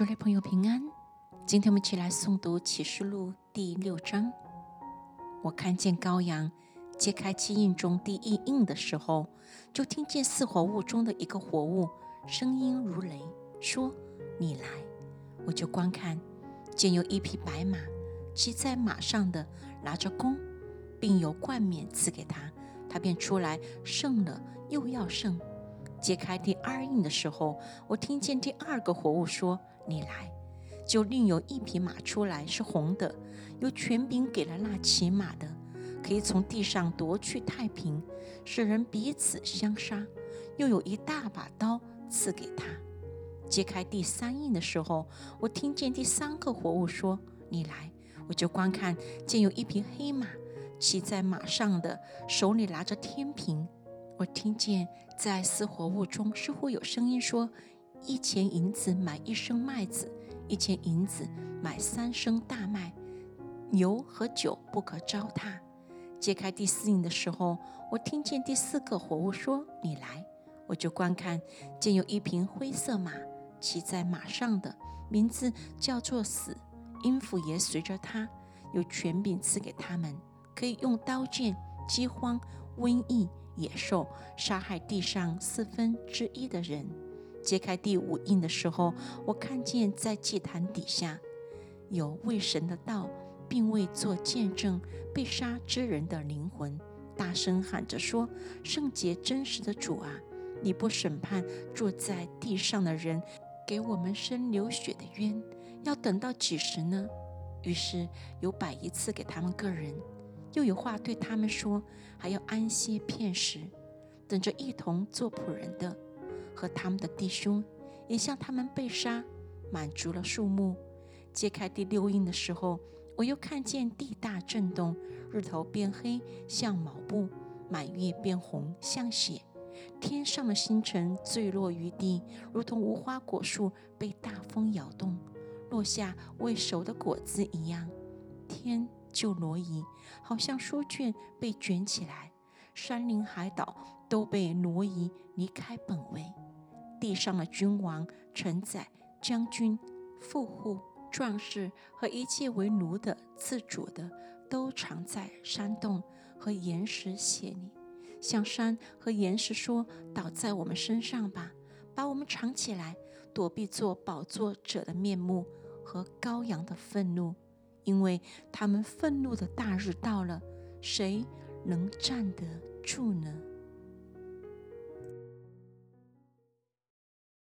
主内朋友平安，今天我们一起来诵读启示录第六章。我看见羔羊揭开七印中第一印的时候，就听见四活物中的一个活物声音如雷，说：“你来！”我就观看，见有一匹白马，骑在马上的拿着弓，并有冠冕赐给他，他便出来胜了，又要胜。揭开第二印的时候，我听见第二个活物说：“你来！”就另有一匹马出来，是红的，有权柄给了那骑马的，可以从地上夺去太平，使人彼此相杀。又有一大把刀赐给他。揭开第三印的时候，我听见第三个活物说：“你来！”我就观看，见有一匹黑马，骑在马上的手里拿着天平。我听见在四活物中似乎有声音说：“一钱银子买一升麦子，一钱银子买三升大麦，牛和酒不可糟蹋。”揭开第四印的时候，我听见第四个活物说：“你来！”我就观看，见有一匹灰色马，骑在马上的名字叫做死，音符也随着他，有权柄赐给他们，可以用刀剑、饥荒、瘟疫。野兽杀害地上四分之一的人。揭开第五印的时候，我看见在祭坛底下有为神的道，并未做见证被杀之人的灵魂，大声喊着说：“圣洁真实的主啊，你不审判坐在地上的人，给我们生流血的冤，要等到几时呢？”于是有百一次给他们个人。又有话对他们说，还要安歇片时，等着一同做仆人的和他们的弟兄，也向他们被杀，满足了数目。揭开第六印的时候，我又看见地大震动，日头变黑像毛布，满月变红像血，天上的星辰坠落于地，如同无花果树被大风摇动，落下未熟的果子一样。天。就挪移，好像书卷被卷起来，山林海岛都被挪移离开本位。地上的君王、臣宰、将军、富户、壮士和一切为奴的、自主的，都藏在山洞和岩石穴里，向山和岩石说：“倒在我们身上吧，把我们藏起来，躲避做宝座者的面目和羔羊的愤怒。”因为他们愤怒的大日到了，谁能站得住呢？